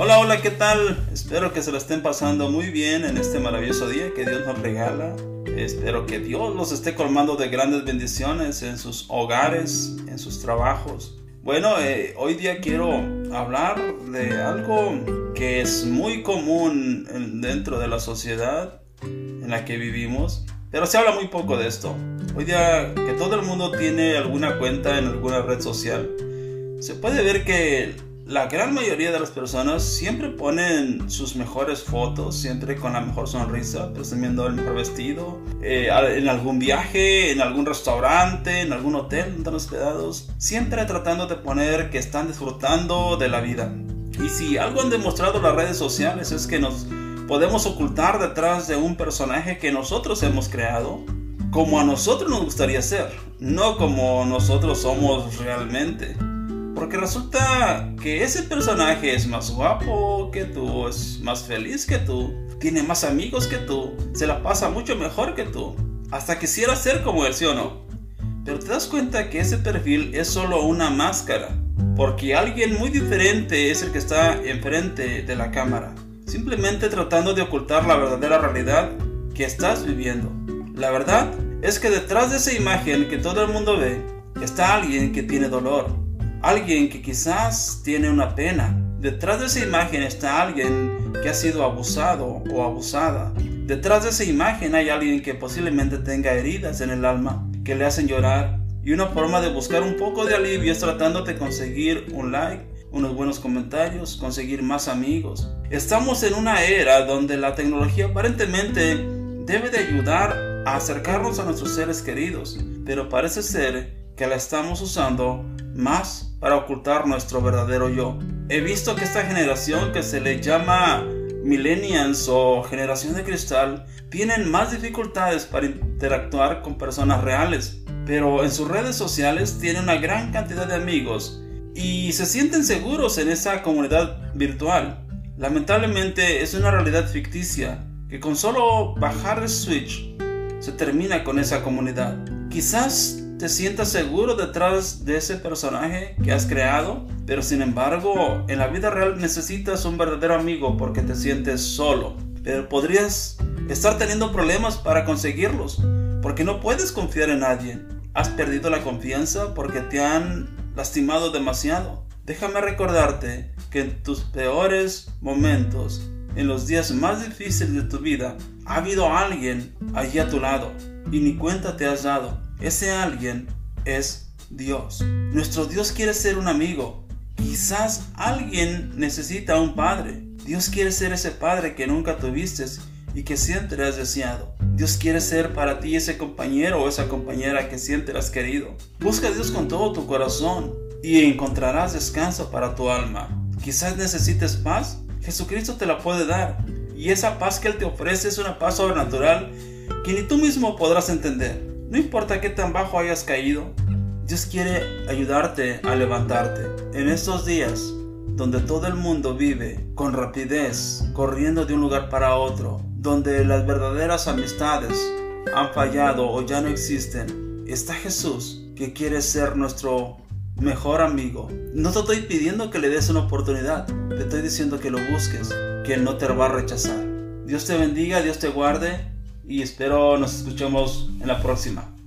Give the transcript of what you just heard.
Hola, hola, ¿qué tal? Espero que se lo estén pasando muy bien en este maravilloso día que Dios nos regala. Espero que Dios los esté colmando de grandes bendiciones en sus hogares, en sus trabajos. Bueno, eh, hoy día quiero hablar de algo que es muy común dentro de la sociedad en la que vivimos, pero se habla muy poco de esto. Hoy día que todo el mundo tiene alguna cuenta en alguna red social, se puede ver que la gran mayoría de las personas siempre ponen sus mejores fotos, siempre con la mejor sonrisa, presumiendo el mejor vestido, eh, en algún viaje, en algún restaurante, en algún hotel donde están hospedados, siempre tratando de poner que están disfrutando de la vida. Y si algo han demostrado las redes sociales es que nos podemos ocultar detrás de un personaje que nosotros hemos creado, como a nosotros nos gustaría ser, no como nosotros somos realmente. Porque resulta que ese personaje es más guapo que tú, es más feliz que tú, tiene más amigos que tú, se la pasa mucho mejor que tú. Hasta quisiera ser como él, ¿sí o no? Pero te das cuenta que ese perfil es solo una máscara. Porque alguien muy diferente es el que está enfrente de la cámara. Simplemente tratando de ocultar la verdadera realidad que estás viviendo. La verdad es que detrás de esa imagen que todo el mundo ve está alguien que tiene dolor, Alguien que quizás tiene una pena. Detrás de esa imagen está alguien que ha sido abusado o abusada. Detrás de esa imagen hay alguien que posiblemente tenga heridas en el alma que le hacen llorar. Y una forma de buscar un poco de alivio es tratando de conseguir un like, unos buenos comentarios, conseguir más amigos. Estamos en una era donde la tecnología aparentemente debe de ayudar a acercarnos a nuestros seres queridos, pero parece ser que la estamos usando más para ocultar nuestro verdadero yo. He visto que esta generación que se le llama millennials o generación de cristal tienen más dificultades para interactuar con personas reales, pero en sus redes sociales tienen una gran cantidad de amigos y se sienten seguros en esa comunidad virtual. Lamentablemente es una realidad ficticia que con solo bajar el switch se termina con esa comunidad. Quizás te sientas seguro detrás de ese personaje que has creado, pero sin embargo en la vida real necesitas un verdadero amigo porque te sientes solo. Pero podrías estar teniendo problemas para conseguirlos porque no puedes confiar en nadie. Has perdido la confianza porque te han lastimado demasiado. Déjame recordarte que en tus peores momentos, en los días más difíciles de tu vida, ha habido alguien allí a tu lado y ni cuenta te has dado. Ese alguien es Dios. Nuestro Dios quiere ser un amigo. Quizás alguien necesita un padre. Dios quiere ser ese padre que nunca tuviste y que siempre has deseado. Dios quiere ser para ti ese compañero o esa compañera que siempre has querido. Busca a Dios con todo tu corazón y encontrarás descanso para tu alma. Quizás necesites paz. Jesucristo te la puede dar. Y esa paz que Él te ofrece es una paz sobrenatural que ni tú mismo podrás entender. No importa qué tan bajo hayas caído, Dios quiere ayudarte a levantarte. En estos días donde todo el mundo vive con rapidez, corriendo de un lugar para otro, donde las verdaderas amistades han fallado o ya no existen, está Jesús que quiere ser nuestro mejor amigo. No te estoy pidiendo que le des una oportunidad, te estoy diciendo que lo busques, que Él no te va a rechazar. Dios te bendiga, Dios te guarde y espero nos escuchemos en la próxima.